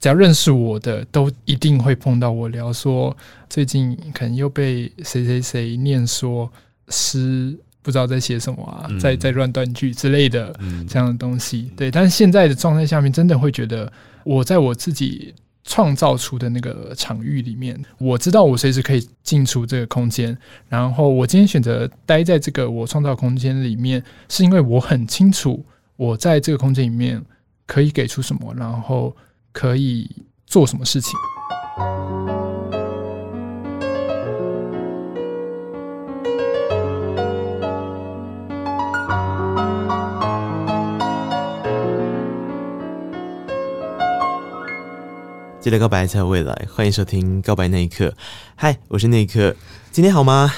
只要认识我的，都一定会碰到我聊说，最近可能又被谁谁谁念说诗不知道在写什么啊，在在乱断句之类的这样的东西。对，但是现在的状态下面，真的会觉得我在我自己。创造出的那个场域里面，我知道我随时可以进出这个空间。然后我今天选择待在这个我创造空间里面，是因为我很清楚我在这个空间里面可以给出什么，然后可以做什么事情。记得告白才有未来，欢迎收听《告白那一刻》。嗨，我是那一刻，今天好吗？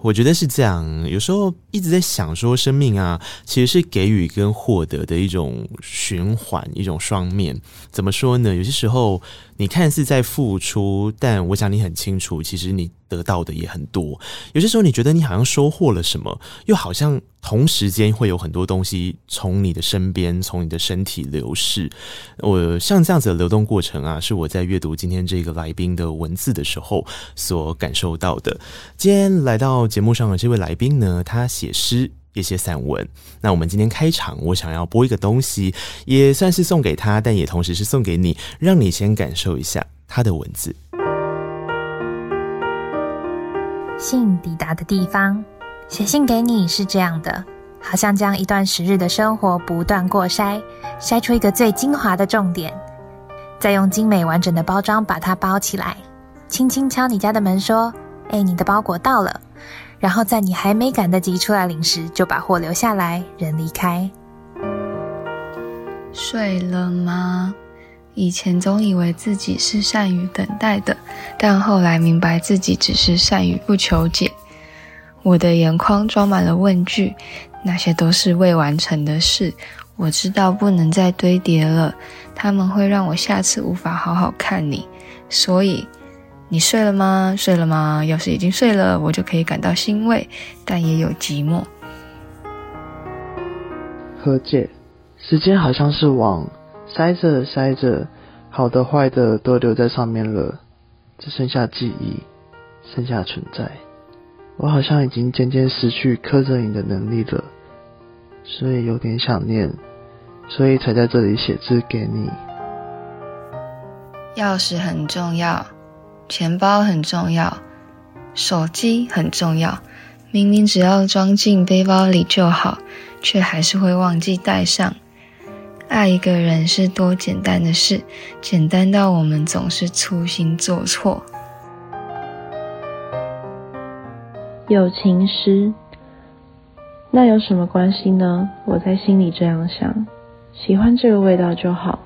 我觉得是这样，有时候一直在想说，生命啊，其实是给予跟获得的一种循环，一种双面。怎么说呢？有些时候你看似在付出，但我想你很清楚，其实你得到的也很多。有些时候你觉得你好像收获了什么，又好像同时间会有很多东西从你的身边、从你的身体流逝。我像这样子的流动过程啊，是我在阅读今天这个来宾的文字的时候所感受到的。今天来到节目上的这位来宾呢，他写写诗。一些散文。那我们今天开场，我想要播一个东西，也算是送给他，但也同时是送给你，让你先感受一下他的文字。信抵达的地方，写信给你是这样的，好像将一段时日的生活不断过筛，筛出一个最精华的重点，再用精美完整的包装把它包起来，轻轻敲你家的门说：“哎，你的包裹到了。”然后在你还没赶得及出来领时，就把货留下来，人离开。睡了吗？以前总以为自己是善于等待的，但后来明白自己只是善于不求解。我的眼眶装满了问句，那些都是未完成的事。我知道不能再堆叠了，他们会让我下次无法好好看你，所以。你睡了吗？睡了吗？要是已经睡了，我就可以感到欣慰，但也有寂寞。和解，时间好像是网，塞着塞着，好的坏的都留在上面了，只剩下记忆，剩下存在。我好像已经渐渐失去刻着你的能力了，所以有点想念，所以才在这里写字给你。钥匙很重要。钱包很重要，手机很重要。明明只要装进背包里就好，却还是会忘记带上。爱一个人是多简单的事，简单到我们总是粗心做错。友情诗，那有什么关系呢？我在心里这样想，喜欢这个味道就好，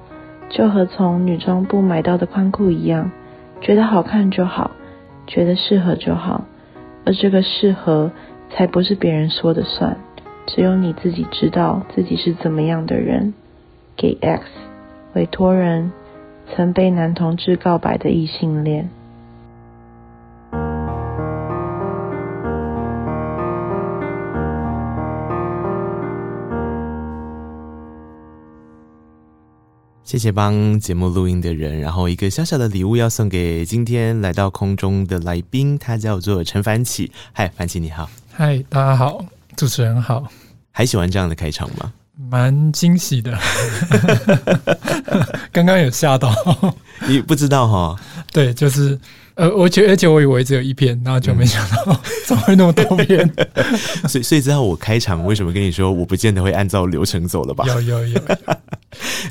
就和从女装部买到的宽裤一样。觉得好看就好，觉得适合就好，而这个适合才不是别人说的算，只有你自己知道自己是怎么样的人。给 X 委托人，曾被男同志告白的异性恋。谢谢帮节目录音的人，然后一个小小的礼物要送给今天来到空中的来宾，他叫做陈凡启。嗨，凡启你好。嗨，大家好，主持人好。还喜欢这样的开场吗？蛮惊喜的，刚刚有吓到。你不知道哈？对，就是。呃，我觉得，而且我以为只有一篇，然后就没想到 怎么会那么多篇。所以，所以知道我开场为什么跟你说，我不见得会按照流程走了吧？有有有。有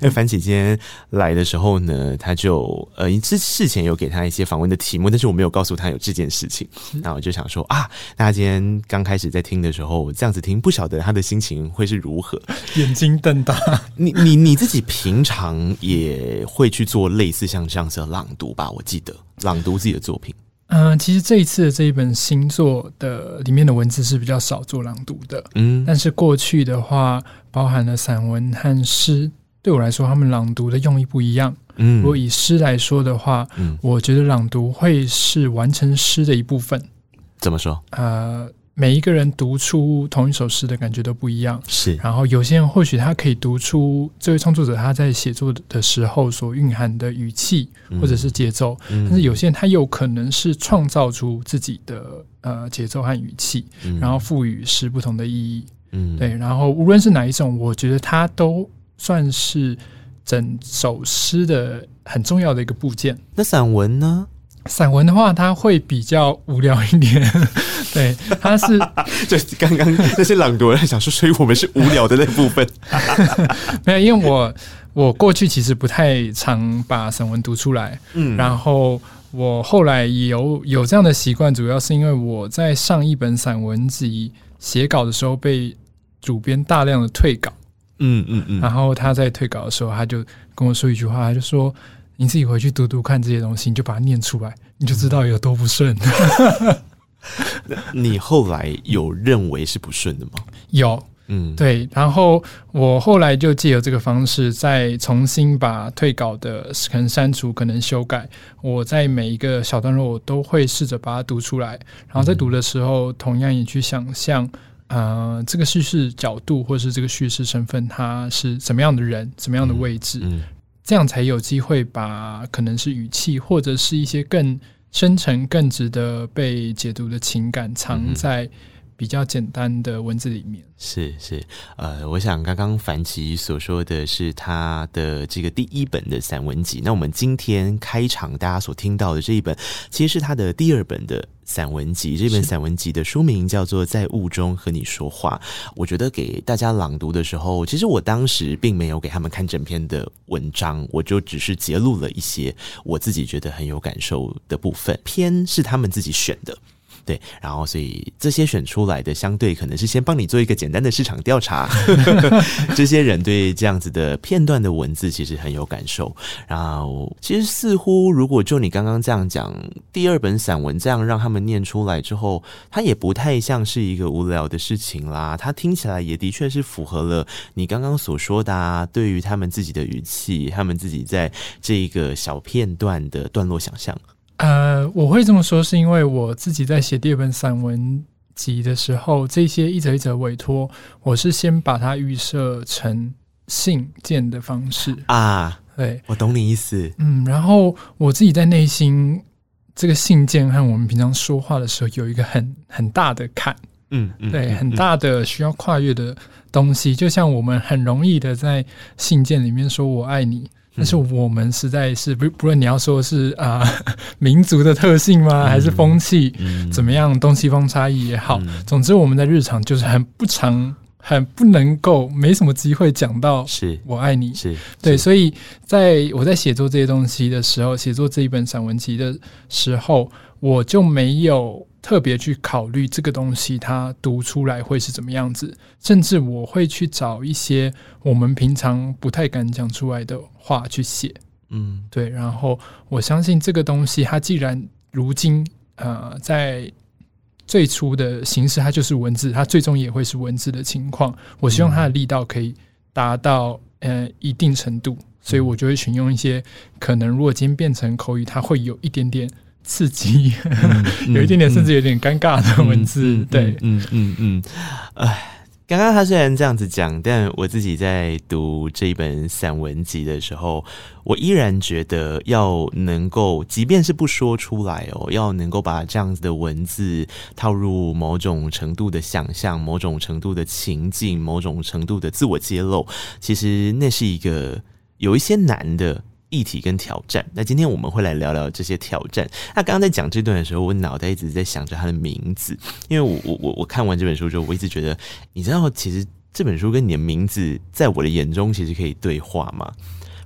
因为凡启今天来的时候呢，他就呃，之事前有给他一些访问的题目，但是我没有告诉他有这件事情。那我就想说啊，大家今天刚开始在听的时候，这样子听，不晓得他的心情会是如何？眼睛瞪大。你你你自己平常也会去做类似像这样子的朗读吧？我记得。朗读自己的作品，嗯、呃，其实这一次的这一本新作的里面的文字是比较少做朗读的，嗯，但是过去的话，包含了散文和诗，对我来说，他们朗读的用意不一样，嗯，如果以诗来说的话，嗯，我觉得朗读会是完成诗的一部分。怎么说？呃。每一个人读出同一首诗的感觉都不一样，是。然后有些人或许他可以读出这位创作者他在写作的时候所蕴含的语气或者是节奏，嗯、但是有些人他有可能是创造出自己的呃节奏和语气，嗯、然后赋予诗不同的意义。嗯，对。然后无论是哪一种，我觉得它都算是整首诗的很重要的一个部件。那散文呢？散文的话，它会比较无聊一点。对，它是 就刚刚那些朗读人想说，所以我们是无聊的那部分。没有，因为我我过去其实不太常把散文读出来。嗯，然后我后来有有这样的习惯，主要是因为我在上一本散文集写稿的时候被主编大量的退稿。嗯嗯嗯，然后他在退稿的时候，他就跟我说一句话，他就说。你自己回去读读看这些东西，你就把它念出来，你就知道有多不顺。你后来有认为是不顺的吗？有，嗯，对。然后我后来就借由这个方式，再重新把退稿的可能删除，可能修改。我在每一个小段落，我都会试着把它读出来。然后在读的时候，同样也去想象，呃，这个叙事角度或是这个叙事身份，他是怎么样的人，怎么样的位置。嗯嗯这样才有机会把可能是语气，或者是一些更深沉、更值得被解读的情感，藏在比较简单的文字里面。是是，呃，我想刚刚凡奇所说的是他的这个第一本的散文集。那我们今天开场大家所听到的这一本，其实是他的第二本的散文集。这本散文集的书名叫做《在雾中和你说话》。我觉得给大家朗读的时候，其实我当时并没有给他们看整篇的文章，我就只是截录了一些我自己觉得很有感受的部分。篇是他们自己选的。对，然后所以这些选出来的，相对可能是先帮你做一个简单的市场调查。这些人对这样子的片段的文字其实很有感受。然后其实似乎，如果就你刚刚这样讲，第二本散文这样让他们念出来之后，它也不太像是一个无聊的事情啦。它听起来也的确是符合了你刚刚所说的啊，对于他们自己的语气，他们自己在这个小片段的段落想象。呃，我会这么说，是因为我自己在写第二本散文集的时候，这些一则一则委托，我是先把它预设成信件的方式啊。对，我懂你意思。嗯，然后我自己在内心，这个信件和我们平常说话的时候有一个很很大的坎。嗯，嗯对，很大的需要跨越的东西，就像我们很容易的在信件里面说我爱你。但是我们实在是不不论你要说是啊、呃、民族的特性吗，还是风气、嗯、怎么样，东西方差异也好，嗯、总之我们在日常就是很不常、很不能够、没什么机会讲到是“我爱你”是，是。对，所以在我在写作这些东西的时候，写作这一本散文集的时候，我就没有。特别去考虑这个东西，它读出来会是怎么样子，甚至我会去找一些我们平常不太敢讲出来的话去写，嗯，对。然后我相信这个东西，它既然如今呃在最初的形式，它就是文字，它最终也会是文字的情况。我希望它的力道可以达到呃一定程度，所以我就会选用一些可能如果今天变成口语，它会有一点点。刺激，有一点点，甚至有点尴尬的文字，嗯、对，嗯嗯嗯，哎，刚刚他虽然这样子讲，但我自己在读这一本散文集的时候，我依然觉得要能够，即便是不说出来哦，要能够把这样子的文字套入某种程度的想象、某种程度的情境、某种程度的自我揭露，其实那是一个有一些难的。议题跟挑战，那今天我们会来聊聊这些挑战。那刚刚在讲这段的时候，我脑袋一直在想着他的名字，因为我我我我看完这本书之后，我一直觉得，你知道，其实这本书跟你的名字，在我的眼中其实可以对话嘛，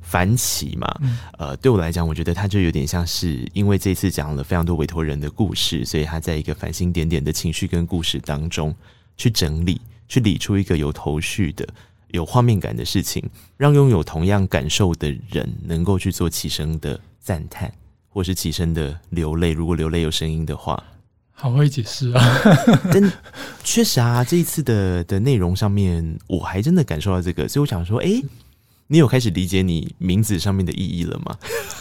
凡琪嘛，呃，对我来讲，我觉得他就有点像是，因为这次讲了非常多委托人的故事，所以他在一个繁星点点的情绪跟故事当中去整理，去理出一个有头绪的。有画面感的事情，让拥有同样感受的人能够去做起声的赞叹，或是起声的流泪。如果流泪有声音的话，好会解释啊！但确实啊，这一次的的内容上面，我还真的感受到这个，所以我想说，哎、欸，你有开始理解你名字上面的意义了吗？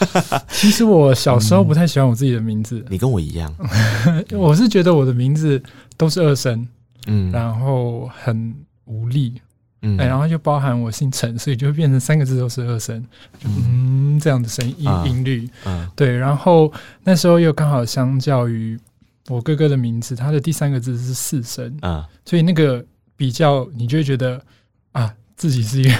其实我小时候不太喜欢我自己的名字，嗯、你跟我一样，我是觉得我的名字都是二声，嗯，然后很无力，嗯，然后就包含我姓陈，所以就会变成三个字都是二声，嗯，这样的声音、啊、音律，嗯，对，然后那时候又刚好相较于我哥哥的名字，他的第三个字是四声，啊，所以那个比较，你就会觉得啊。自己是一个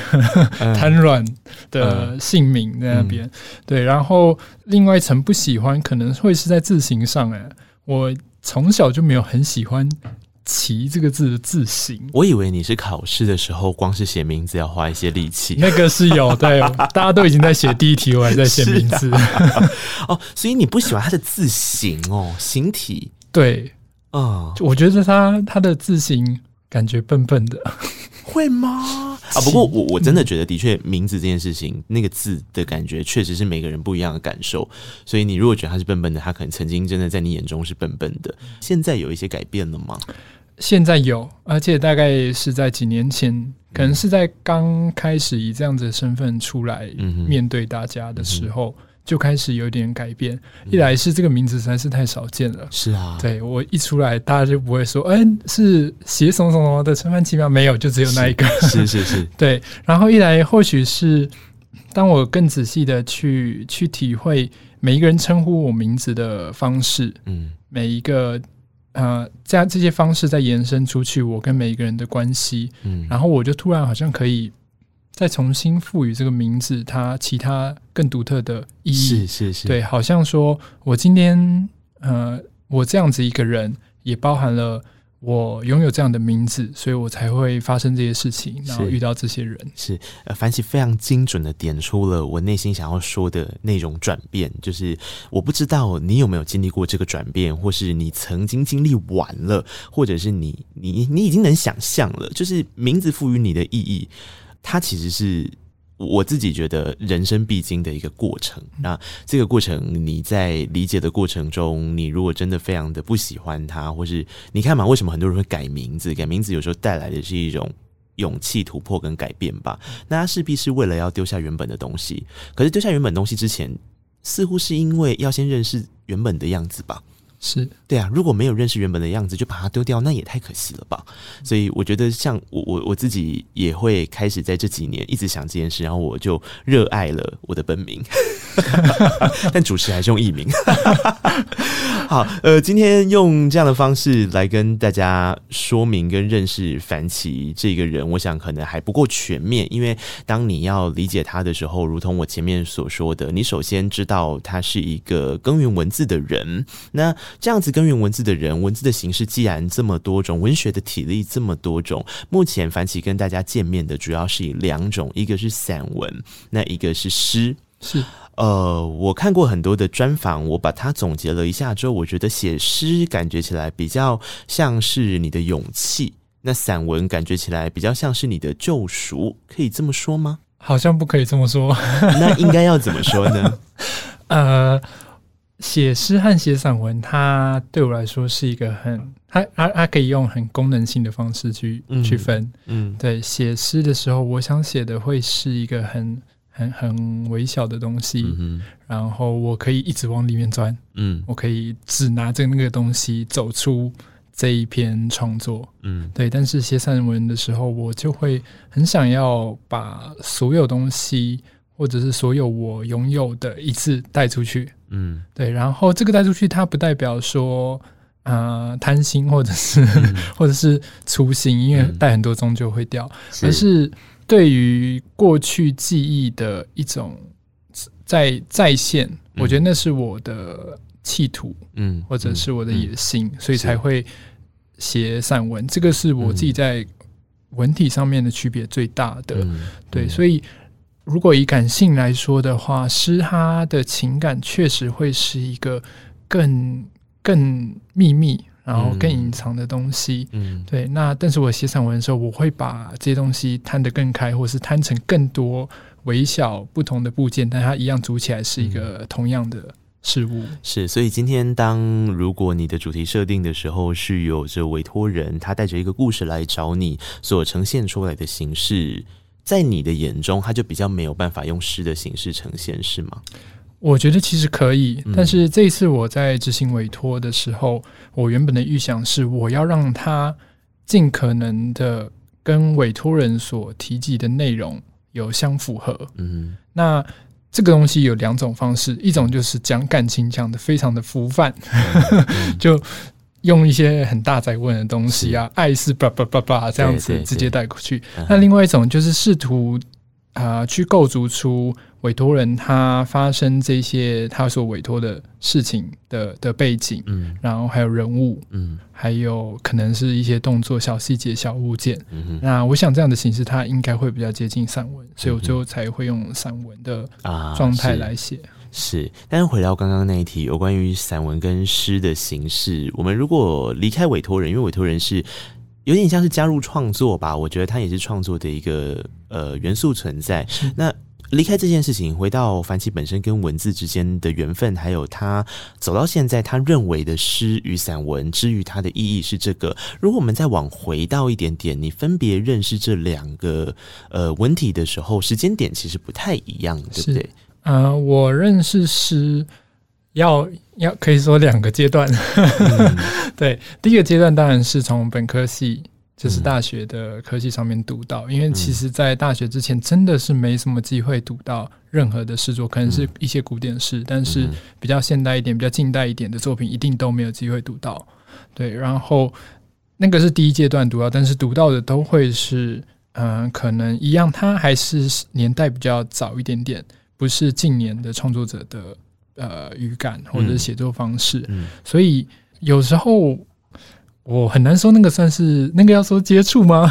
瘫软的姓名在那边，对。然后另外一层不喜欢，可能会是在字形上。哎，我从小就没有很喜欢“齐”这个字的字形。我以为你是考试的时候，光是写名字要花一些力气。那个是有，对，大家都已经在写第一题，我还在写名字。哦，所以你不喜欢它的字形哦，形体。对，啊，我觉得它它的字形感觉笨笨的。会吗？啊，不过我我真的觉得，的确，名字这件事情，那个字的感觉，确实是每个人不一样的感受。所以，你如果觉得他是笨笨的，他可能曾经真的在你眼中是笨笨的。现在有一些改变了吗？现在有，而且大概是在几年前，可能是在刚开始以这样子的身份出来面对大家的时候。嗯就开始有点改变，一来是这个名字实在是太少见了，是啊，对，我一出来，大家就不会说，哎、欸，是写什么什么的陈凡奇妙？没有，就只有那一个，是是是，是，对。然后一来，或许是当我更仔细的去去体会每一个人称呼我名字的方式，嗯，每一个呃，这样这些方式再延伸出去，我跟每一个人的关系，嗯，然后我就突然好像可以。再重新赋予这个名字，它其他更独特的意义。是是是，对，好像说我今天，呃，我这样子一个人，也包含了我拥有这样的名字，所以我才会发生这些事情，然后遇到这些人。是，呃，凡奇非常精准的点出了我内心想要说的内容转变，就是我不知道你有没有经历过这个转变，或是你曾经经历完了，或者是你你你已经能想象了，就是名字赋予你的意义。它其实是我自己觉得人生必经的一个过程。那这个过程，你在理解的过程中，你如果真的非常的不喜欢它，或是你看嘛，为什么很多人会改名字？改名字有时候带来的是一种勇气、突破跟改变吧。那他势必是为了要丢下原本的东西。可是丢下原本东西之前，似乎是因为要先认识原本的样子吧。是对啊，如果没有认识原本的样子就把它丢掉，那也太可惜了吧。所以我觉得，像我我我自己也会开始在这几年一直想这件事，然后我就热爱了我的本名，但主持还是用艺名。好，呃，今天用这样的方式来跟大家说明跟认识樊奇这个人，我想可能还不够全面，因为当你要理解他的时候，如同我前面所说的，你首先知道他是一个耕耘文字的人，那。这样子耕耘文字的人，文字的形式既然这么多种，文学的体力这么多种，目前凡奇跟大家见面的主要是以两种，一个是散文，那一个是诗。是，呃，我看过很多的专访，我把它总结了一下之后，我觉得写诗感觉起来比较像是你的勇气，那散文感觉起来比较像是你的救赎，可以这么说吗？好像不可以这么说，那应该要怎么说呢？呃。写诗和写散文，它对我来说是一个很，它它它可以用很功能性的方式去去分。嗯，嗯对，写诗的时候，我想写的会是一个很很很微小的东西，嗯，然后我可以一直往里面钻，嗯，我可以只拿着那个东西走出这一篇创作，嗯，对。但是写散文的时候，我就会很想要把所有东西。或者是所有我拥有的一次带出去，嗯，对，然后这个带出去，它不代表说，呃，贪心或者是、嗯、或者是粗心，因为带很多终究会掉，是而是。对于过去记忆的一种在再现，我觉得那是我的企图，嗯，或者是我的野心，嗯、所以才会写散文。这个是我自己在文体上面的区别最大的，嗯、对，所以。如果以感性来说的话，诗它的情感确实会是一个更更秘密，然后更隐藏的东西。嗯，对。那但是我写散文的时候，我会把这些东西摊得更开，或是摊成更多微小不同的部件，但它一样组起来是一个同样的事物。是，所以今天当如果你的主题设定的时候是有着委托人，他带着一个故事来找你，所呈现出来的形式。在你的眼中，它就比较没有办法用诗的形式呈现，是吗？我觉得其实可以，但是这一次我在执行委托的时候，嗯、我原本的预想是，我要让他尽可能的跟委托人所提及的内容有相符合。嗯，那这个东西有两种方式，一种就是讲感情讲的非常的浮泛，嗯、就用一些很大在问的东西啊，是。爱是叭叭叭叭这样子直接带过去。那另外一种就是试图啊、呃、去构筑出。委托人他发生这些他所委托的事情的的背景，嗯，然后还有人物，嗯，还有可能是一些动作、小细节、小物件，嗯哼，那我想这样的形式它应该会比较接近散文，所以我最后才会用散文的状态来写。是，但是回到刚刚那一题，有关于散文跟诗的形式，我们如果离开委托人，因为委托人是有点像是加入创作吧，我觉得他也是创作的一个呃元素存在，那。离开这件事情，回到凡奇本身跟文字之间的缘分，还有他走到现在，他认为的诗与散文之于他的意义是这个。如果我们再往回到一点点，你分别认识这两个呃文体的时候，时间点其实不太一样，对不对？呃，我认识诗要要可以说两个阶段，嗯、对，第一个阶段当然是从本科系。就是大学的科技上面读到，因为其实，在大学之前真的是没什么机会读到任何的诗作，可能是一些古典诗，但是比较现代一点、比较近代一点的作品，一定都没有机会读到。对，然后那个是第一阶段读到，但是读到的都会是，嗯，可能一样，它还是年代比较早一点点，不是近年的创作者的呃语感或者是写作方式，所以有时候。我很难说那个算是那个要说接触吗？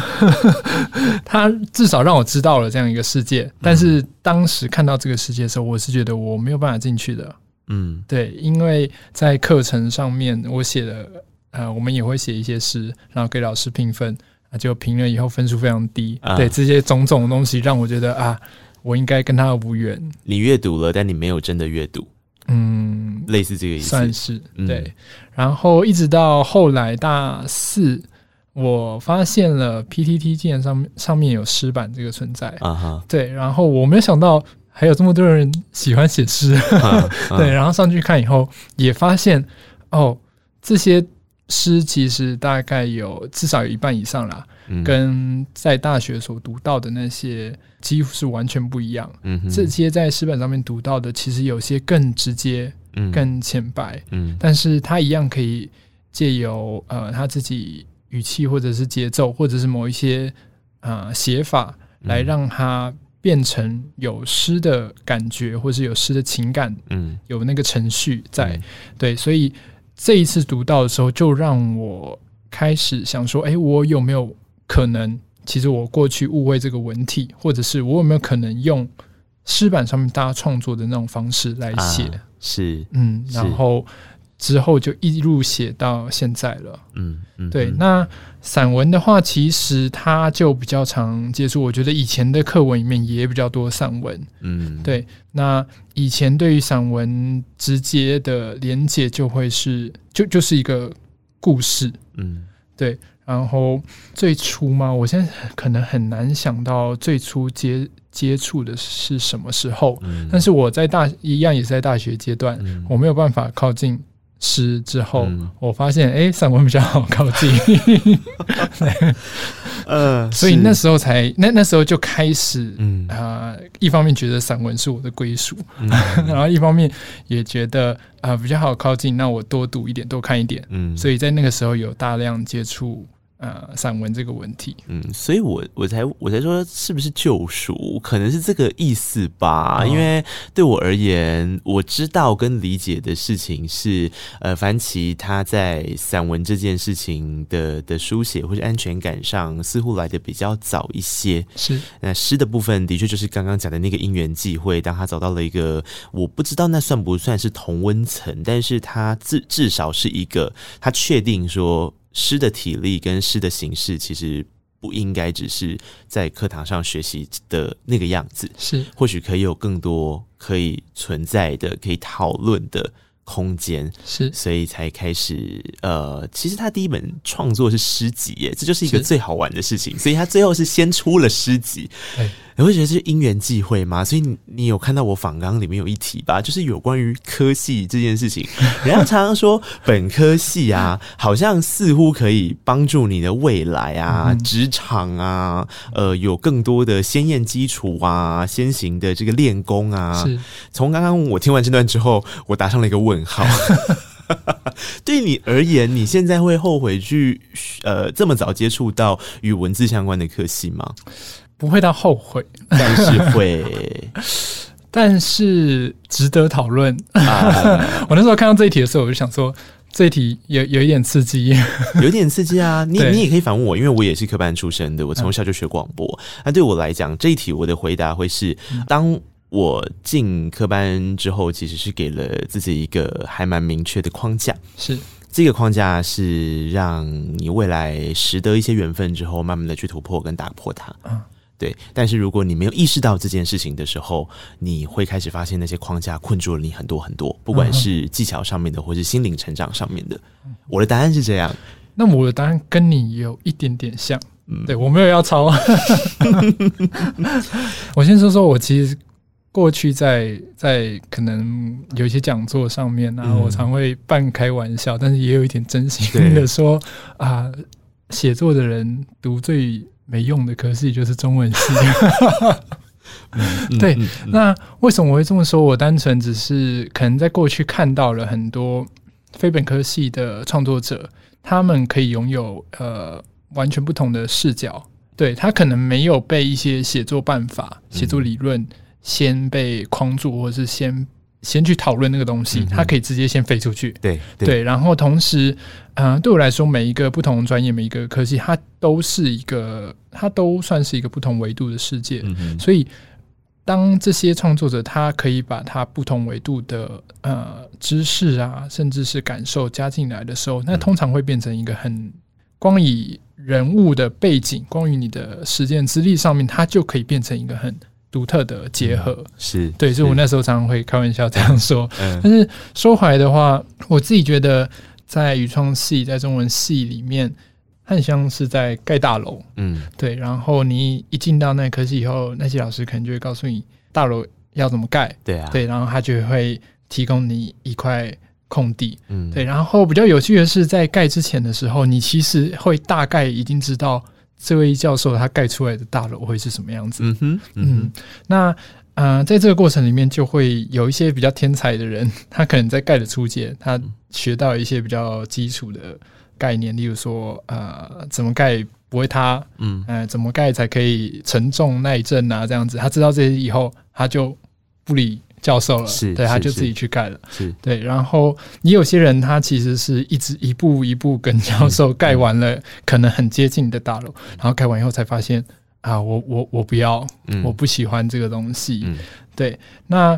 他至少让我知道了这样一个世界，但是当时看到这个世界的时候，我是觉得我没有办法进去的。嗯，对，因为在课程上面我写的，呃，我们也会写一些诗，然后给老师评分，啊，就评了以后分数非常低。啊、对，这些种种的东西让我觉得啊，我应该跟他无缘。你阅读了，但你没有真的阅读。嗯，类似这个意思，算是对。嗯、然后一直到后来大四，我发现了 PTT 竟然上面上面有诗版这个存在啊哈。对，然后我没有想到还有这么多人喜欢写诗，啊、对。然后上去看以后，也发现哦，这些诗其实大概有至少有一半以上啦，嗯、跟在大学所读到的那些。几乎是完全不一样。嗯，这些在诗本上面读到的，其实有些更直接、嗯、更浅白。嗯，但是他一样可以借由呃他自己语气或者是节奏，或者是某一些啊写法，来让它变成有诗的感觉，或是有诗的情感。嗯，有那个程序在。嗯、对，所以这一次读到的时候，就让我开始想说：哎，我有没有可能？其实我过去误会这个文体，或者是我有没有可能用诗版上面大家创作的那种方式来写？啊、是，嗯，然后之后就一路写到现在了。嗯嗯，对。那散文的话，其实它就比较常接触。我觉得以前的课文里面也比较多散文。嗯，对。那以前对于散文直接的连接，就会是就就是一个故事。嗯，对。然后最初嘛，我现在可能很难想到最初接接触的是什么时候。嗯、但是我在大一样也是在大学阶段，嗯、我没有办法靠近诗之后，嗯、我发现哎，散文比较好靠近。呃，所以那时候才那那时候就开始，嗯啊、呃，一方面觉得散文是我的归属，嗯、然后一方面也觉得啊、呃、比较好靠近，那我多读一点，多看一点。嗯，所以在那个时候有大量接触。呃，散文这个问题，嗯，所以我我才我才说是不是救赎，可能是这个意思吧。哦、因为对我而言，我知道跟理解的事情是，呃，凡奇他在散文这件事情的的书写或者安全感上，似乎来的比较早一些。是，那诗的部分的确就是刚刚讲的那个因缘际会，当他找到了一个，我不知道那算不算是同温层，但是他至至少是一个，他确定说。诗的体力跟诗的形式，其实不应该只是在课堂上学习的那个样子，是或许可以有更多可以存在的、可以讨论的空间是，所以才开始。呃，其实他第一本创作是诗集耶，这就是一个最好玩的事情。所以他最后是先出了诗集。你会觉得是因缘际会吗？所以你你有看到我访纲里面有一题吧，就是有关于科系这件事情。人家常常说本科系啊，好像似乎可以帮助你的未来啊、职场啊，呃，有更多的先验基础啊、先行的这个练功啊。是。从刚刚我听完这段之后，我打上了一个问号。对你而言，你现在会后悔去呃这么早接触到与文字相关的科系吗？不会到后悔，但是会，但是值得讨论。我那时候看到这一题的时候，我就想说，这一题有有一点刺激，有点刺激啊！你你也可以反问我，因为我也是科班出身的，我从小就学广播。那对我来讲，这一题我的回答会是：当我进科班之后，其实是给了自己一个还蛮明确的框架，是。这个框架是让你未来识得一些缘分之后，慢慢的去突破跟打破它。对，但是如果你没有意识到这件事情的时候，你会开始发现那些框架困住了你很多很多，不管是技巧上面的，或是心灵成长上面的。我的答案是这样，那我的答案跟你有一点点像。嗯，对，我没有要抄。我先说说我其实过去在在可能有一些讲座上面啊，我常会半开玩笑，但是也有一点真心的说啊，写作的人读最。没用的科系就是中文系。对，那为什么我会这么说？我单纯只是可能在过去看到了很多非本科系的创作者，他们可以拥有呃完全不同的视角。对，他可能没有被一些写作办法、写作理论先被框住，或者是先。先去讨论那个东西，它可以直接先飞出去。对对，然后同时，嗯、呃，对我来说，每一个不同专业，每一个科技，它都是一个，它都算是一个不同维度的世界。嗯、所以，当这些创作者他可以把他不同维度的呃知识啊，甚至是感受加进来的时候，那通常会变成一个很光以人物的背景，光于你的实践资历上面，它就可以变成一个很。独特的结合、嗯、是对，所以我那时候常常会开玩笑这样说。嗯、但是说回来的话，我自己觉得在语创系、在中文系里面，很像是在盖大楼。嗯，对。然后你一进到那科系以后，那些老师可能就会告诉你大楼要怎么盖。对啊，对。然后他就会提供你一块空地。嗯，对。然后比较有趣的是，在盖之前的时候，你其实会大概已经知道。这位教授他盖出来的大楼会是什么样子？嗯哼，嗯，那呃，在这个过程里面，就会有一些比较天才的人，他可能在盖的初阶，他学到一些比较基础的概念，例如说，呃，怎么盖不会塌？嗯，呃，怎么盖才可以承重耐震啊？这样子，他知道这些以后，他就不理。教授了，是对，他就自己去盖了，是。对。然后也有些人，他其实是一直一步一步跟教授盖完了，可能很接近的大楼，然后盖完以后才发现啊，我我我不要，我不喜欢这个东西。对，那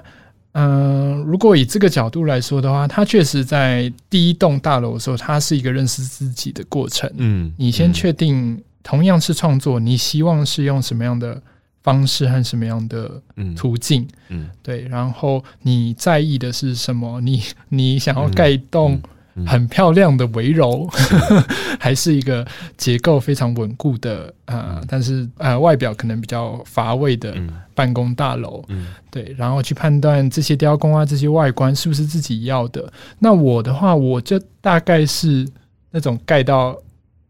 嗯，如果以这个角度来说的话，他确实在第一栋大楼的时候，它是一个认识自己的过程。嗯，你先确定，同样是创作，你希望是用什么样的方式和什么样的途径，嗯，嗯，对，然后你在意的是什么？你你想要盖一栋很漂亮的围楼，还是一个结构非常稳固的啊、呃？但是呃，外表可能比较乏味的办公大楼，嗯，对，然后去判断这些雕工啊，这些外观是不是自己要的？那我的话，我就大概是那种盖到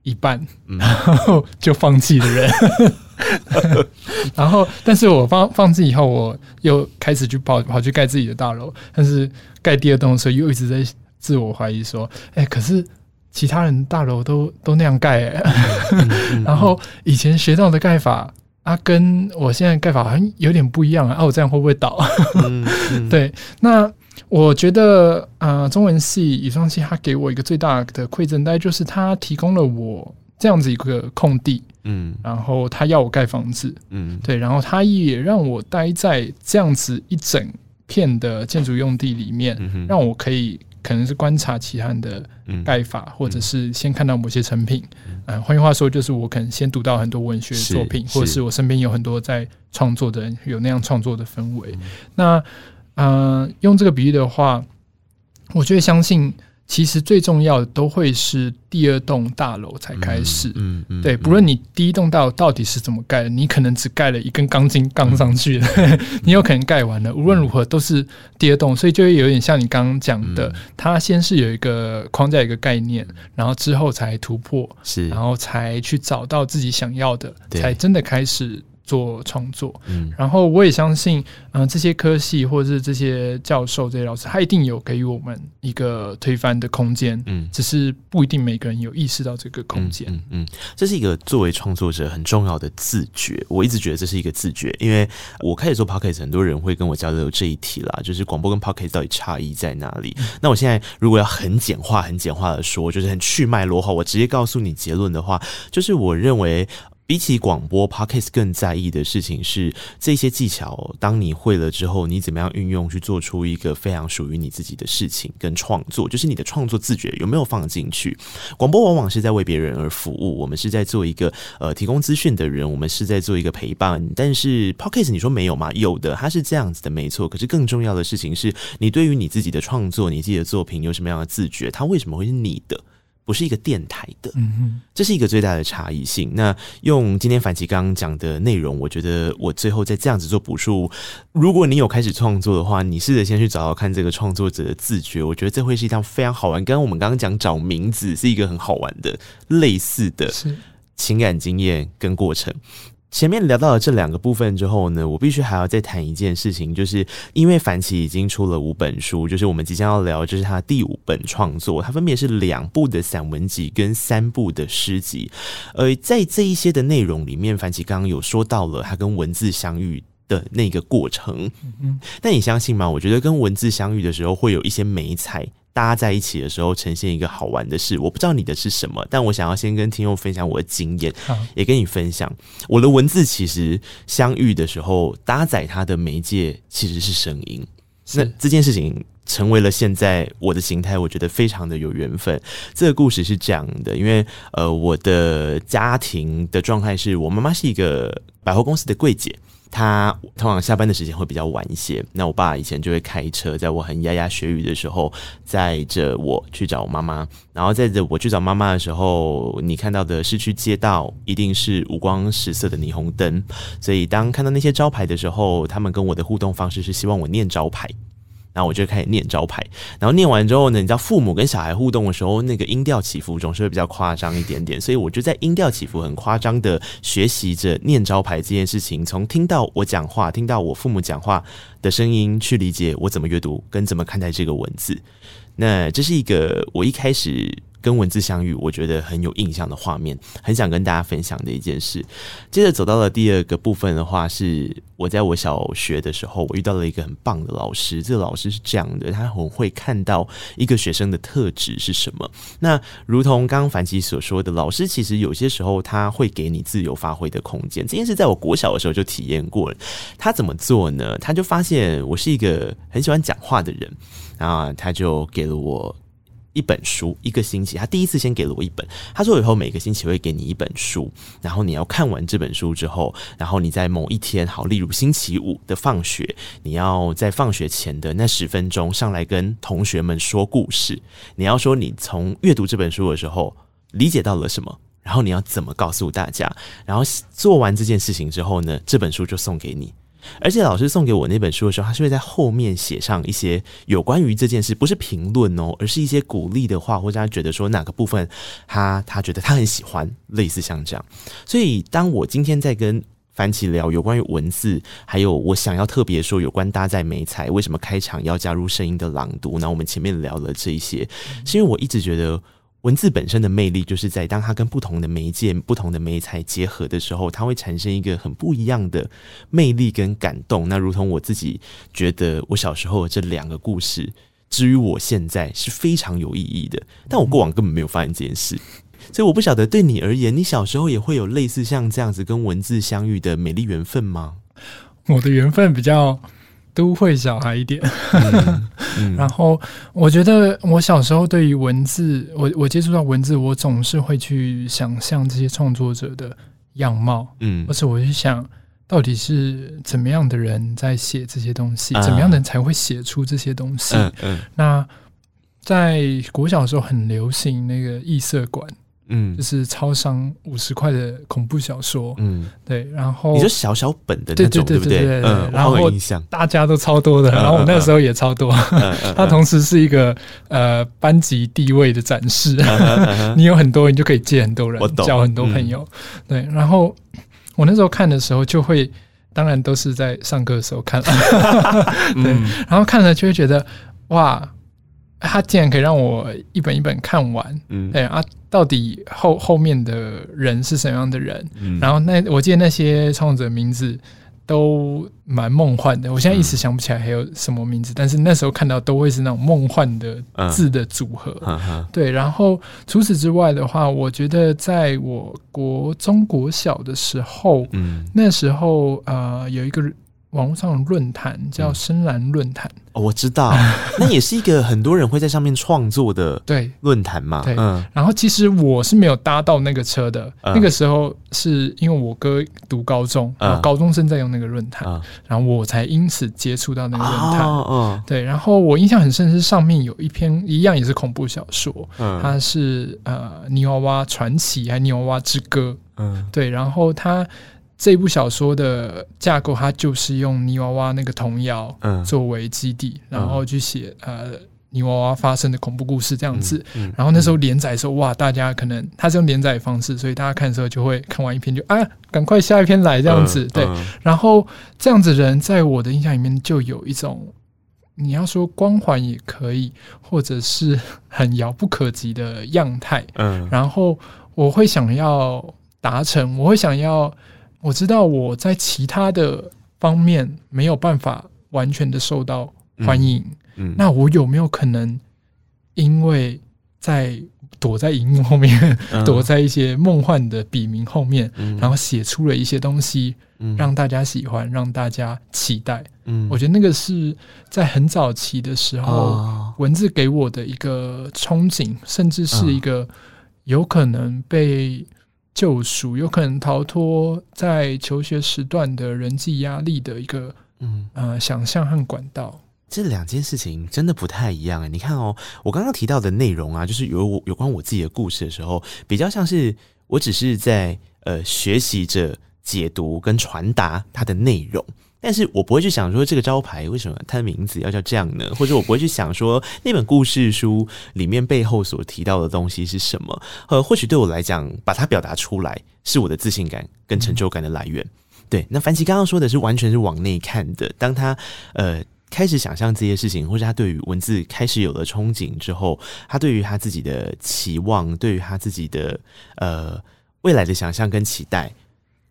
一半，然后就放弃的人。然后，但是我放放置以后，我又开始去跑跑去盖自己的大楼。但是盖第二栋的时候，又一直在自我怀疑说：“哎、欸，可是其他人大楼都都那样盖、欸。嗯”嗯、然后以前学到的盖法啊，跟我现在盖法好像有点不一样啊。啊，我这样会不会倒？对，那我觉得啊、呃，中文系语双系它给我一个最大的馈赠，大概就是它提供了我这样子一个空地。嗯，然后他要我盖房子，嗯，对，然后他也让我待在这样子一整片的建筑用地里面，嗯、让我可以可能是观察其他人的盖法，嗯、或者是先看到某些成品。嗯，呃、换句话说，就是我可能先读到很多文学作品，或者是我身边有很多在创作的人，有那样创作的氛围。嗯、那，嗯、呃，用这个比喻的话，我觉得相信。其实最重要的都会是第二栋大楼才开始，嗯嗯，嗯对，不论你第一栋大楼到底是怎么盖的，你可能只盖了一根钢筋杠上去的，嗯、你有可能盖完了。无论如何都是第二栋，所以就会有点像你刚刚讲的，嗯、它先是有一个框架、一个概念，然后之后才突破，是，然后才去找到自己想要的，才真的开始。做创作，嗯，然后我也相信，嗯、呃，这些科系或者是这些教授、这些老师，他一定有给予我们一个推翻的空间，嗯，只是不一定每个人有意识到这个空间，嗯嗯，嗯，这是一个作为创作者很重要的自觉。我一直觉得这是一个自觉，因为我开始做 Podcast，很多人会跟我交流这一题啦，就是广播跟 Podcast 到底差异在哪里？嗯、那我现在如果要很简化、很简化的说，就是很去脉络化，我直接告诉你结论的话，就是我认为。比起广播，Podcast 更在意的事情是这些技巧。当你会了之后，你怎么样运用去做出一个非常属于你自己的事情跟创作？就是你的创作自觉有没有放进去？广播往往是在为别人而服务，我们是在做一个呃提供资讯的人，我们是在做一个陪伴。但是 Podcast 你说没有吗？有的，它是这样子的，没错。可是更重要的事情是你对于你自己的创作、你自己的作品有什么样的自觉？它为什么会是你的？不是一个电台的，嗯，这是一个最大的差异性。那用今天反奇刚刚讲的内容，我觉得我最后再这样子做补述。如果你有开始创作的话，你试着先去找找看这个创作者的自觉，我觉得这会是一趟非常好玩。刚刚我们刚刚讲找名字是一个很好玩的类似的情感经验跟过程。前面聊到了这两个部分之后呢，我必须还要再谈一件事情，就是因为凡奇已经出了五本书，就是我们即将要聊，就是他第五本创作，它分别是两部的散文集跟三部的诗集。而在这一些的内容里面，凡奇刚刚有说到了他跟文字相遇的那个过程。嗯，但你相信吗？我觉得跟文字相遇的时候，会有一些美彩。大家在一起的时候，呈现一个好玩的事。我不知道你的是什么，但我想要先跟听众分享我的经验，也跟你分享我的文字。其实相遇的时候，搭载它的媒介其实是声音。那这件事情成为了现在我的形态，我觉得非常的有缘分。这个故事是这样的，因为呃，我的家庭的状态是我妈妈是一个百货公司的柜姐。他通常下班的时间会比较晚一些，那我爸以前就会开车，在我很牙牙学语的时候，载着我去找我妈妈。然后载着我去找妈妈的时候，你看到的市区街道一定是五光十色的霓虹灯，所以当看到那些招牌的时候，他们跟我的互动方式是希望我念招牌。然后我就开始念招牌，然后念完之后呢，你知道父母跟小孩互动的时候，那个音调起伏总是会比较夸张一点点，所以我就在音调起伏很夸张的学习着念招牌这件事情，从听到我讲话，听到我父母讲话的声音，去理解我怎么阅读跟怎么看待这个文字。那这是一个我一开始。跟文字相遇，我觉得很有印象的画面，很想跟大家分享的一件事。接着走到了第二个部分的话，是我在我小学的时候，我遇到了一个很棒的老师。这个老师是这样的，他很会看到一个学生的特质是什么。那如同刚刚凡琪所说的，老师其实有些时候他会给你自由发挥的空间。这件事在我国小的时候就体验过了。他怎么做呢？他就发现我是一个很喜欢讲话的人，然后他就给了我。一本书，一个星期，他第一次先给了我一本。他说以后每个星期会给你一本书，然后你要看完这本书之后，然后你在某一天，好，例如星期五的放学，你要在放学前的那十分钟上来跟同学们说故事。你要说你从阅读这本书的时候理解到了什么，然后你要怎么告诉大家。然后做完这件事情之后呢，这本书就送给你。而且老师送给我那本书的时候，他是会在后面写上一些有关于这件事，不是评论哦，而是一些鼓励的话，或者他觉得说哪个部分他他觉得他很喜欢，类似像这样。所以当我今天在跟樊琪聊有关于文字，还有我想要特别说有关搭载媒材，为什么开场要加入声音的朗读？那我们前面聊了这一些，是因为我一直觉得。文字本身的魅力，就是在当它跟不同的媒介、不同的媒材结合的时候，它会产生一个很不一样的魅力跟感动。那如同我自己觉得，我小时候的这两个故事，至于我现在是非常有意义的。但我过往根本没有发现这件事，所以我不晓得对你而言，你小时候也会有类似像这样子跟文字相遇的美丽缘分吗？我的缘分比较。都会小孩一点，嗯嗯、然后我觉得我小时候对于文字，我我接触到文字，我总是会去想象这些创作者的样貌，嗯，而且我就想到底是怎么样的人在写这些东西，啊、怎么样的人才会写出这些东西？嗯嗯、那在国小的时候很流行那个异色馆。嗯，就是超商五十块的恐怖小说，嗯，对，然后你就小小本的那种，对不对？嗯，然后大家都超多的，然后我那时候也超多。它同时是一个呃班级地位的展示，你有很多人就可以借很多人，交很多朋友。对，然后我那时候看的时候就会，当然都是在上课的时候看，对，然后看了就会觉得哇。他竟然可以让我一本一本看完，嗯，哎啊，到底后后面的人是什么样的人？嗯，然后那我记得那些创作者名字都蛮梦幻的，我现在一时想不起来还有什么名字，嗯，但是那时候看到都会是那种梦幻的字的组合，嗯，对。然后除此之外的话，我觉得在我国中国小的时候，嗯，那时候呃有一个。网络上的论坛叫深蓝论坛，哦，我知道，那也是一个很多人会在上面创作的对。论坛嘛，对，嗯，然后其实我是没有搭到那个车的，那个时候是因为我哥读高中，然后高中生在用那个论坛，然后我才因此接触到那个论坛，嗯，对，然后我印象很深是上面有一篇一样也是恐怖小说，它是呃泥娃娃传奇还泥娃娃之歌，嗯，对，然后它。这部小说的架构，它就是用泥娃娃那个童谣作为基地，嗯、然后去写呃泥娃娃发生的恐怖故事这样子。嗯嗯、然后那时候连载的时候，哇，大家可能他是用连载的方式，所以大家看的时候就会看完一篇就啊，赶快下一篇来这样子。嗯、对，嗯、然后这样子人在我的印象里面就有一种，你要说光环也可以，或者是很遥不可及的样态。嗯，然后我会想要达成，我会想要。我知道我在其他的方面没有办法完全的受到欢迎，嗯，嗯，那我有没有可能因为在躲在荧幕后面，嗯、躲在一些梦幻的笔名后面，嗯、然后写出了一些东西，嗯、让大家喜欢，让大家期待，嗯，我觉得那个是在很早期的时候，哦、文字给我的一个憧憬，甚至是一个有可能被。救赎，有可能逃脱在求学时段的人际压力的一个嗯呃想象和管道。这两件事情真的不太一样哎，你看哦，我刚刚提到的内容啊，就是有我有关我自己的故事的时候，比较像是我只是在呃学习着解读跟传达它的内容。但是我不会去想说这个招牌为什么它的名字要叫这样呢？或者我不会去想说那本故事书里面背后所提到的东西是什么？呃，或许对我来讲，把它表达出来是我的自信感跟成就感的来源。对，那凡奇刚刚说的是完全是往内看的。当他呃开始想象这些事情，或者他对于文字开始有了憧憬之后，他对于他自己的期望，对于他自己的呃未来的想象跟期待。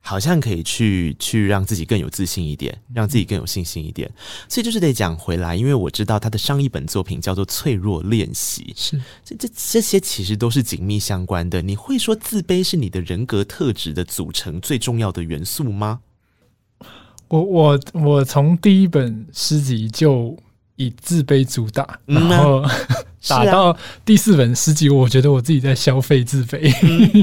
好像可以去去让自己更有自信一点，让自己更有信心一点，所以就是得讲回来，因为我知道他的上一本作品叫做《脆弱练习》，是这这这些其实都是紧密相关的。你会说自卑是你的人格特质的组成最重要的元素吗？我我我从第一本诗集就以自卑主打，然后、打到第四本诗集，我觉得我自己在消费自卑，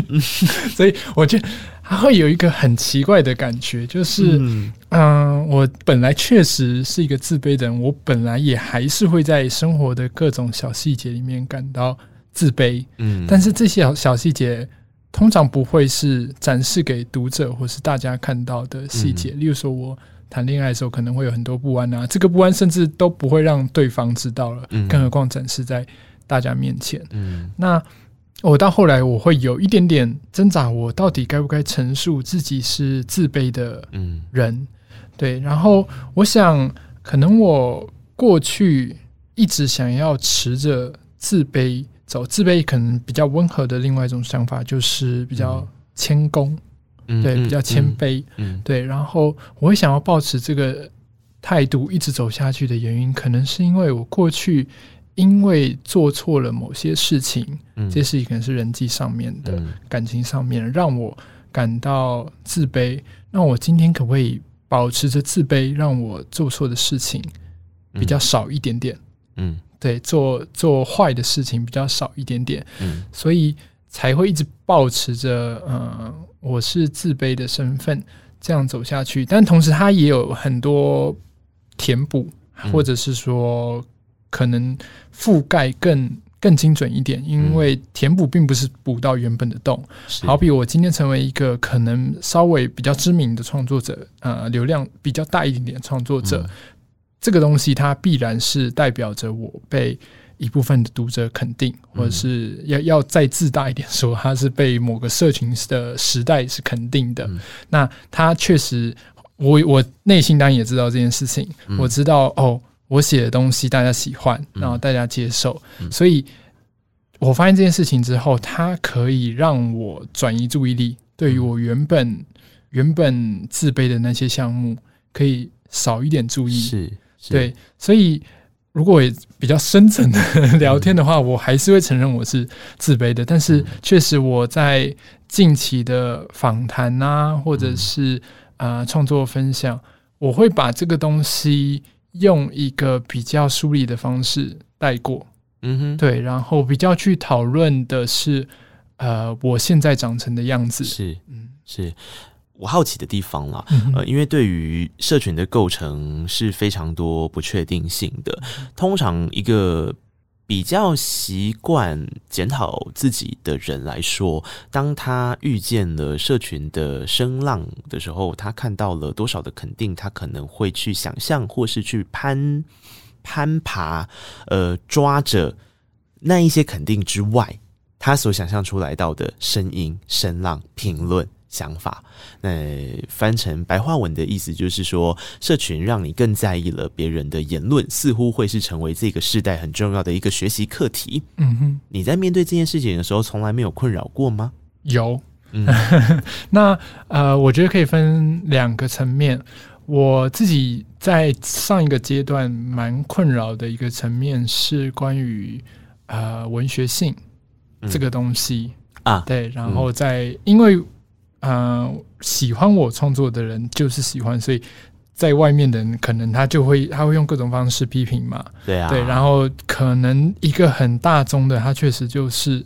嗯、所以我觉得。他会有一个很奇怪的感觉，就是，嗯、呃，我本来确实是一个自卑的人，我本来也还是会在生活的各种小细节里面感到自卑，嗯，但是这些小小细节通常不会是展示给读者或是大家看到的细节，嗯、例如说我谈恋爱的时候可能会有很多不安啊，这个不安甚至都不会让对方知道了，嗯、更何况展示在大家面前，嗯，那。我到后来，我会有一点点挣扎，我到底该不该陈述自己是自卑的人？嗯、对，然后我想，可能我过去一直想要持着自卑走，自卑可能比较温和的另外一种想法就是比较谦恭，嗯、对，比较谦卑，对，然后我会想要保持这个态度一直走下去的原因，可能是因为我过去。因为做错了某些事情，嗯、这些事情可能是人际上面的、嗯、感情上面，让我感到自卑。那我今天可不可以保持着自卑，让我做错的事情比较少一点点？嗯，对，做做坏的事情比较少一点点。嗯，所以才会一直保持着，嗯、呃，我是自卑的身份这样走下去。但同时，他也有很多填补，或者是说。可能覆盖更更精准一点，因为填补并不是补到原本的洞。好比我今天成为一个可能稍微比较知名的创作者，呃，流量比较大一点点的创作者，这个东西它必然是代表着我被一部分的读者肯定，或者是要要再自大一点说，它是被某个社群的时代是肯定的。那它确实。我我内心当然也知道这件事情，嗯、我知道哦，我写的东西大家喜欢，然后大家接受，嗯、所以我发现这件事情之后，它可以让我转移注意力，对于我原本、嗯、原本自卑的那些项目，可以少一点注意。是，是。对，所以如果比较深层的 聊天的话，嗯、我还是会承认我是自卑的，但是确实我在近期的访谈啊，或者是、嗯啊，创作分享，我会把这个东西用一个比较梳理的方式带过，嗯哼，对，然后比较去讨论的是，呃，我现在长成的样子，是，嗯，是。我好奇的地方啦，嗯、呃，因为对于社群的构成是非常多不确定性的，通常一个。比较习惯检讨自己的人来说，当他遇见了社群的声浪的时候，他看到了多少的肯定，他可能会去想象，或是去攀攀爬，呃，抓着那一些肯定之外，他所想象出来到的声音、声浪、评论。想法，那翻成白话文的意思就是说，社群让你更在意了别人的言论，似乎会是成为这个时代很重要的一个学习课题。嗯哼，你在面对这件事情的时候，从来没有困扰过吗？有，嗯，那呃，我觉得可以分两个层面。我自己在上一个阶段蛮困扰的一个层面是关于呃文学性这个东西、嗯、啊，对，然后在、嗯、因为。嗯、呃，喜欢我创作的人就是喜欢，所以在外面的人可能他就会他会用各种方式批评嘛。对啊，对，然后可能一个很大众的，他确实就是，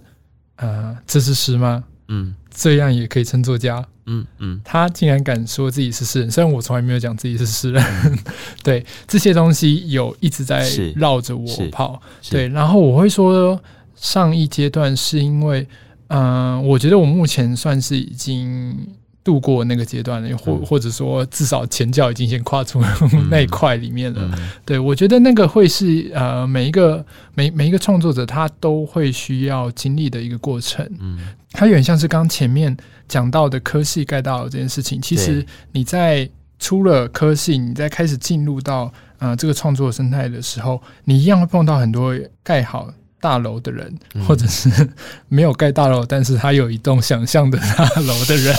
呃，这是诗吗？嗯，这样也可以称作家。嗯嗯，他竟然敢说自己是诗人，虽然我从来没有讲自己是诗人。嗯、对，这些东西有一直在绕着我跑。对，然后我会说，上一阶段是因为。嗯、呃，我觉得我目前算是已经度过那个阶段了，或或者说至少前脚已经先跨出 那一块里面了。嗯嗯、对，我觉得那个会是呃每一个每每一个创作者他都会需要经历的一个过程。嗯，它有点像是刚前面讲到的科系盖大楼这件事情。其实你在出了科系，你在开始进入到呃这个创作生态的时候，你一样会碰到很多盖好。大楼的人，或者是 没有盖大楼，但是他有一栋想象的大楼的人，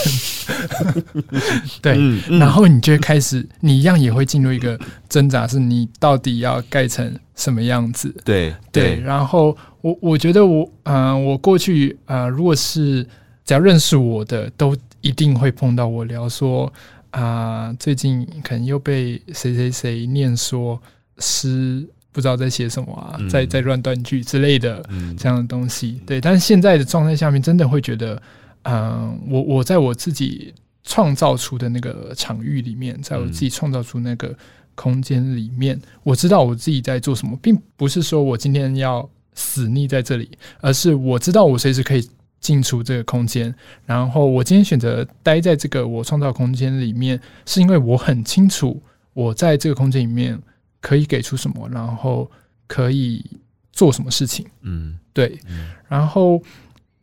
对，然后你就会开始，你一样也会进入一个挣扎，是你到底要盖成什么样子？对对，然后我我觉得我，嗯、呃，我过去啊、呃，如果是只要认识我的，都一定会碰到我聊说啊、呃，最近可能又被谁谁谁念说诗。不知道在写什么啊，在在乱断句之类的这样的东西，对。但是现在的状态下面，真的会觉得，嗯，我我在我自己创造出的那个场域里面，在我自己创造出那个空间里面，我知道我自己在做什么，并不是说我今天要死腻在这里，而是我知道我随时可以进出这个空间。然后我今天选择待在这个我创造空间里面，是因为我很清楚我在这个空间里面。可以给出什么，然后可以做什么事情？嗯，对。嗯、然后，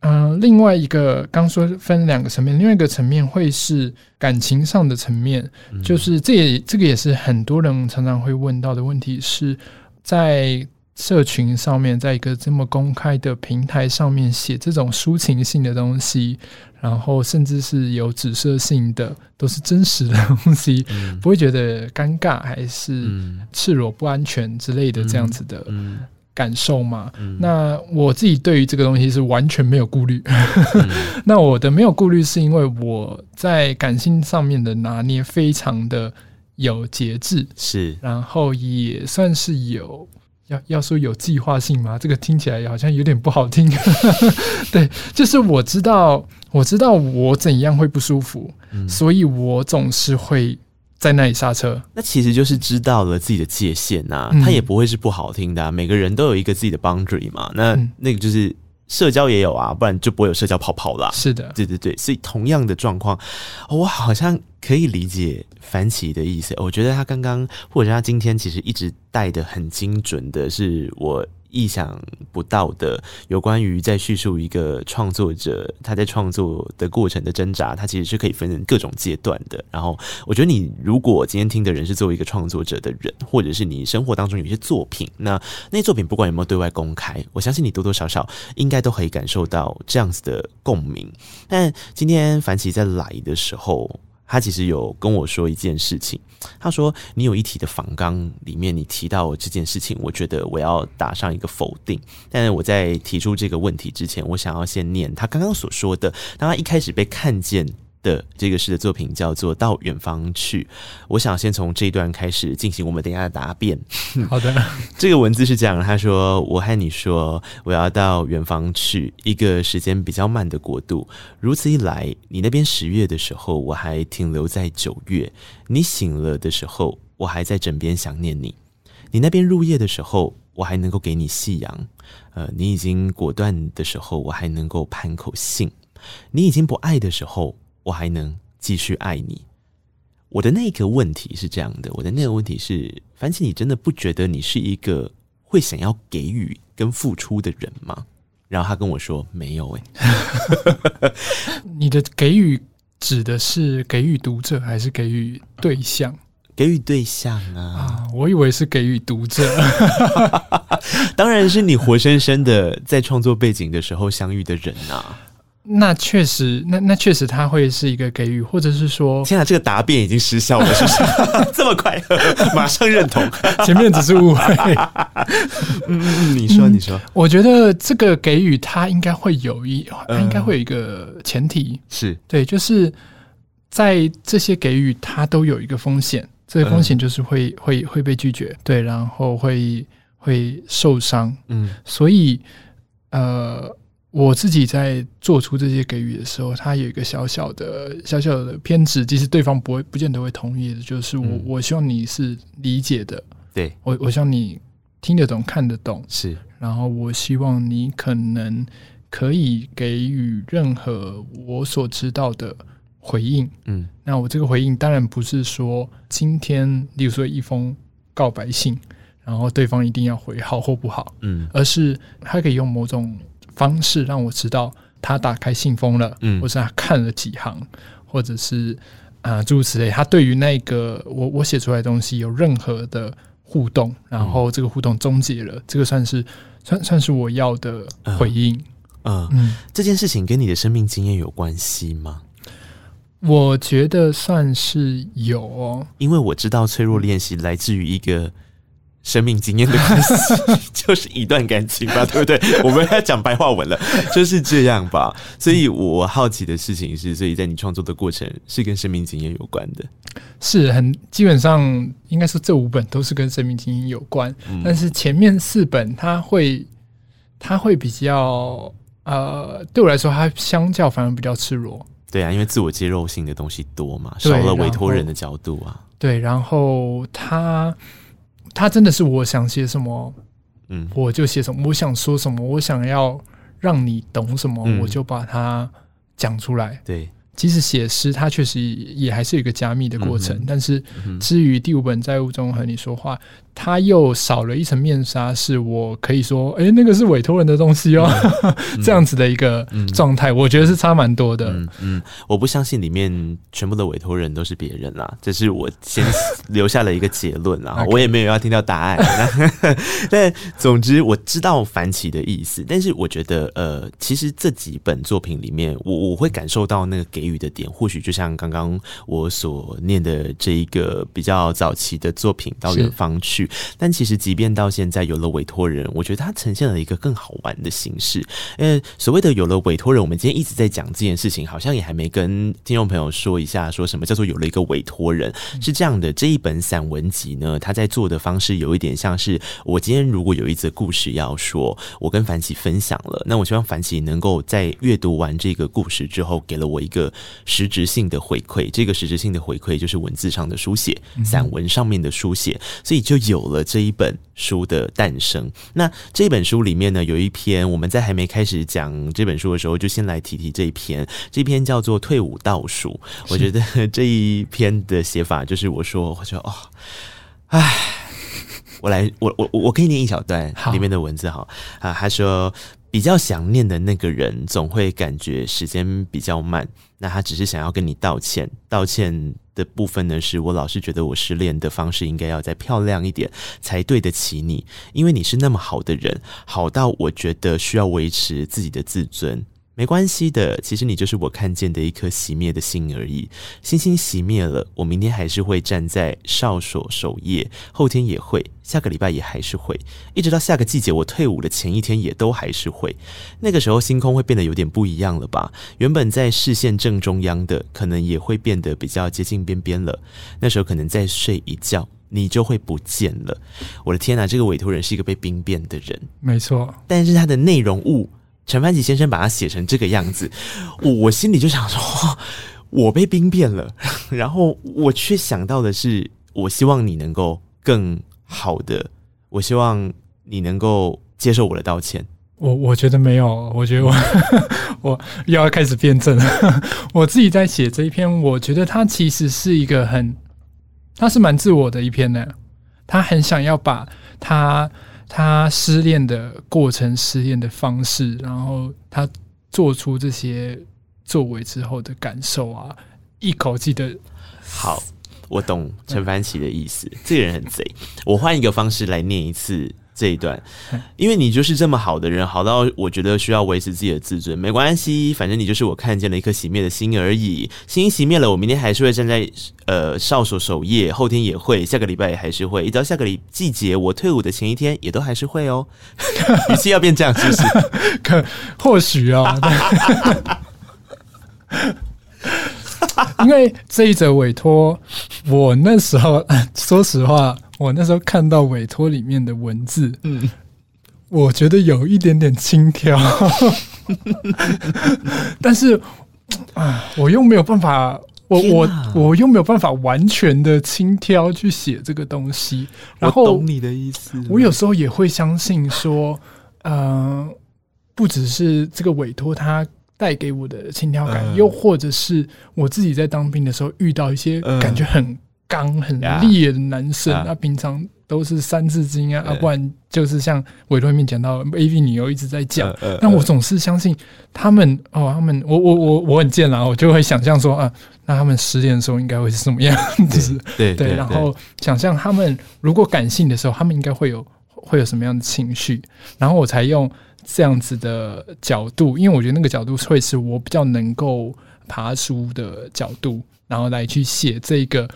嗯、呃，另外一个刚说分两个层面，另外一个层面会是感情上的层面，嗯、就是这也这个也是很多人常常会问到的问题，是在。社群上面，在一个这么公开的平台上面写这种抒情性的东西，然后甚至是有指涉性的，都是真实的东西，嗯、不会觉得尴尬还是赤裸不安全之类的这样子的感受吗？嗯嗯、那我自己对于这个东西是完全没有顾虑。嗯、那我的没有顾虑是因为我在感性上面的拿捏非常的有节制，是，然后也算是有。要要说有计划性吗？这个听起来好像有点不好听。对，就是我知道，我知道我怎样会不舒服，嗯、所以我总是会在那里刹车。那其实就是知道了自己的界限呐、啊，它、嗯、也不会是不好听的、啊。每个人都有一个自己的 boundary 嘛，那、嗯、那个就是社交也有啊，不然就不会有社交泡泡啦。是的，对对对，所以同样的状况，我好像可以理解凡奇的意思。我觉得他刚刚或者他今天其实一直带的很精准的是我。意想不到的，有关于在叙述一个创作者他在创作的过程的挣扎，他其实是可以分成各种阶段的。然后，我觉得你如果今天听的人是作为一个创作者的人，或者是你生活当中有一些作品，那那些作品不管有没有对外公开，我相信你多多少少应该都可以感受到这样子的共鸣。但今天凡奇在来的时候，他其实有跟我说一件事情，他说：“你有一题的访纲里面，你提到这件事情，我觉得我要打上一个否定。但是我在提出这个问题之前，我想要先念他刚刚所说的，当他一开始被看见。”的这个诗的作品叫做《到远方去》，我想先从这一段开始进行我们等一下的答辩。好的，这个文字是这样，他说：“我和你说，我要到远方去，一个时间比较慢的国度。如此一来，你那边十月的时候，我还停留在九月；你醒了的时候，我还在枕边想念你；你那边入夜的时候，我还能够给你夕阳。呃，你已经果断的时候，我还能够盼口信；你已经不爱的时候。”我还能继续爱你。我的那个问题是这样的，我的那个问题是：凡琪，你真的不觉得你是一个会想要给予跟付出的人吗？然后他跟我说没有、欸。哎，你的给予指的是给予读者还是给予对象？给予对象啊，啊，我以为是给予读者。当然是你活生生的在创作背景的时候相遇的人啊。那确实，那那确实，他会是一个给予，或者是说，现在这个答辩已经失效了，是不是？这么快，马上认同，前面只是误会。嗯嗯，你说，你说，我觉得这个给予，他应该会有一，他应该会有一个前提，是对，就是在这些给予，他都有一个风险，这个风险就是会会会被拒绝，对，然后会会受伤，嗯，所以呃。我自己在做出这些给予的时候，他有一个小小的、小小的偏执，即使对方不会、不见得会同意的，就是我，嗯、我希望你是理解的，对。我，我希望你听得懂、看得懂，是，然后我希望你可能可以给予任何我所知道的回应，嗯，那我这个回应当然不是说今天，例如说一封告白信，然后对方一定要回好或不好，嗯，而是他可以用某种。方式让我知道他打开信封了，嗯，或是他看了几行，或者是啊诸如此类，他对于那个我我写出来的东西有任何的互动，然后这个互动终结了，这个算是算算是我要的回应。嗯，嗯，这件事情跟你的生命经验有关系吗？我觉得算是有哦，因为我知道脆弱练习来自于一个。生命经验的关系 就是一段感情吧，对不对？我们要讲白话文了，就是这样吧。所以我好奇的事情是，所以在你创作的过程是跟生命经验有关的，是很基本上应该说这五本都是跟生命经验有关，嗯，但是前面四本它会它会比较呃，对我来说它相较反而比较赤裸。对啊，因为自我揭露性的东西多嘛，少了委托人的角度啊。对，然后它。他真的是我想写什么，嗯，我就写什么；我想说什么，我想要让你懂什么，嗯，我就把它讲出来。对。即使写诗，它确实也还是有一个加密的过程。嗯、但是，至于第五本在雾中和你说话，它又少了一层面纱，是我可以说，哎、欸，那个是委托人的东西哦，嗯、这样子的一个状态，我觉得是差蛮多的。嗯嗯，我不相信里面全部的委托人都是别人啦，这是我先留下了一个结论啦。我也没有要听到答案。但总之，我知道凡奇的意思，但是我觉得，呃，其实这几本作品里面，我我会感受到那个给。予的点，或许就像刚刚我所念的这一个比较早期的作品《到远方去》，趣。但其实，即便到现在有了委托人，我觉得它呈现了一个更好玩的形式。呃，所谓的有了委托人，我们今天一直在讲这件事情，好像也还没跟听众朋友说一下，说什么叫做有了一个委托人。是这样的，这一本散文集呢，它在做的方式有一点像是，我今天如果有一则故事要说，我跟凡奇分享了，那我希望凡奇能够在阅读完这个故事之后，给了我一个实质性的回馈。这个实质性的回馈就是文字上的书写，散文上面的书写，所以就有了这一本书的诞生。那这本书里面呢，有一篇我们在还没开始讲这本书的时候，就先来提提这一篇。这篇叫做《退伍倒数》，我觉得这一篇的写法就是我说，我说哦，唉，我来，我我我可以念一小段里面的文字哈啊，他说。比较想念的那个人，总会感觉时间比较慢。那他只是想要跟你道歉。道歉的部分呢，是我老是觉得我失恋的方式应该要再漂亮一点，才对得起你。因为你是那么好的人，好到我觉得需要维持自己的自尊。没关系的，其实你就是我看见的一颗熄灭的星而已。星星熄灭了，我明天还是会站在哨所守夜，后天也会，下个礼拜也还是会，一直到下个季节我退伍的前一天也都还是会。那个时候星空会变得有点不一样了吧？原本在视线正中央的，可能也会变得比较接近边边了。那时候可能再睡一觉，你就会不见了。我的天哪，这个委托人是一个被兵变的人，没错，但是他的内容物。陈凡奇先生把它写成这个样子，我心里就想说，我被兵变了，然后我却想到的是，我希望你能够更好的，我希望你能够接受我的道歉。我我觉得没有，我觉得我 我又要开始辩证了。我自己在写这一篇，我觉得它其实是一个很，它是蛮自我的一篇呢。他很想要把他。他失恋的过程、失恋的方式，然后他做出这些作为之后的感受啊，一口气的。好，我懂陈凡奇的意思。这个人很贼，我换一个方式来念一次。这一段，因为你就是这么好的人，好到我觉得需要维持自己的自尊，没关系，反正你就是我看见了一颗熄灭的心而已。心熄灭了，我明天还是会站在呃哨所守夜，后天也会，下个礼拜也还是会，一直到下个礼季节，我退伍的前一天也都还是会哦。语气要变这样，是不是？可或许啊，因为这一则委托，我那时候说实话。我那时候看到委托里面的文字，嗯，我觉得有一点点轻佻，但是啊，我又没有办法，我我我又没有办法完全的轻佻去写这个东西。然后，我懂你的意思。我有时候也会相信说，嗯、呃，不只是这个委托他带给我的轻佻感，呃、又或者是我自己在当兵的时候遇到一些感觉很。刚很烈的男生，他、yeah. 啊、平常都是三字经啊不然就是像委托里面讲到 AV 女优一直在讲，那、uh, uh, uh, 我总是相信他们哦，他们我我我我很贱啦，我就会想象说啊，那他们失恋的时候应该会是什么样子？对对，对，然后想象他们如果感性的时候，他们应该会有会有什么样的情绪，然后我才用这样子的角度，因为我觉得那个角度会是我比较能够爬书的角度，然后来去写这个。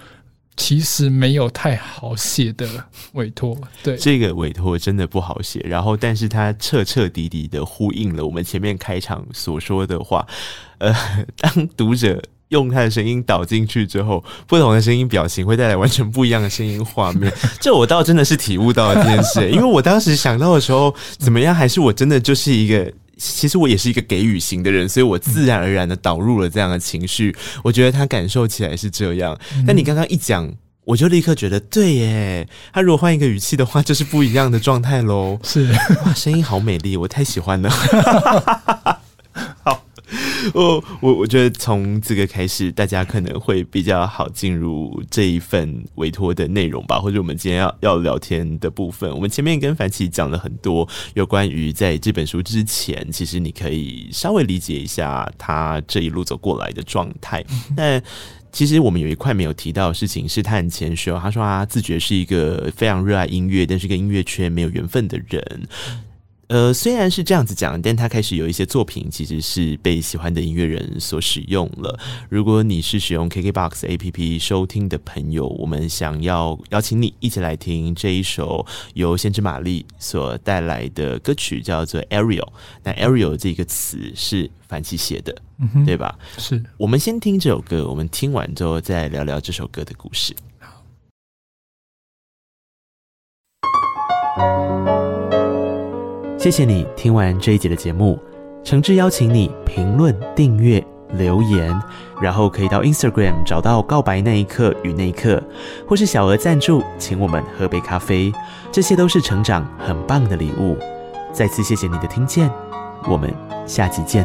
其实没有太好写的委托，对这个委托真的不好写。然后，但是它彻彻底底的呼应了我们前面开场所说的话。呃，当读者用他的声音导进去之后，不同的声音表情会带来完全不一样的声音画面。这我倒真的是体悟到了这件事，因为我当时想到的时候，怎么样？还是我真的就是一个。其实我也是一个给予型的人，所以我自然而然的导入了这样的情绪。我觉得他感受起来是这样，但你刚刚一讲，我就立刻觉得对耶。他如果换一个语气的话，就是不一样的状态喽。是哇，声音好美丽，我太喜欢了。好。我我我觉得从这个开始，大家可能会比较好进入这一份委托的内容吧，或者我们今天要要聊天的部分。我们前面跟凡奇讲了很多有关于在这本书之前，其实你可以稍微理解一下他这一路走过来的状态。但其实我们有一块没有提到的事情，是他很谦虚，他说他自觉是一个非常热爱音乐，但是跟音乐圈没有缘分的人。呃，虽然是这样子讲，但他开始有一些作品其实是被喜欢的音乐人所使用了。如果你是使用 KKBOX APP 收听的朋友，我们想要邀请你一起来听这一首由先知玛丽所带来的歌曲，叫做 Ariel。那 Ariel 这个词是梵奇写的，对吧？是。我们先听这首歌，我们听完之后再聊聊这首歌的故事。谢谢你听完这一集的节目，诚挚邀请你评论、订阅、留言，然后可以到 Instagram 找到“告白那一刻与那一刻”，或是小额赞助，请我们喝杯咖啡，这些都是成长很棒的礼物。再次谢谢你的听见，我们下集见。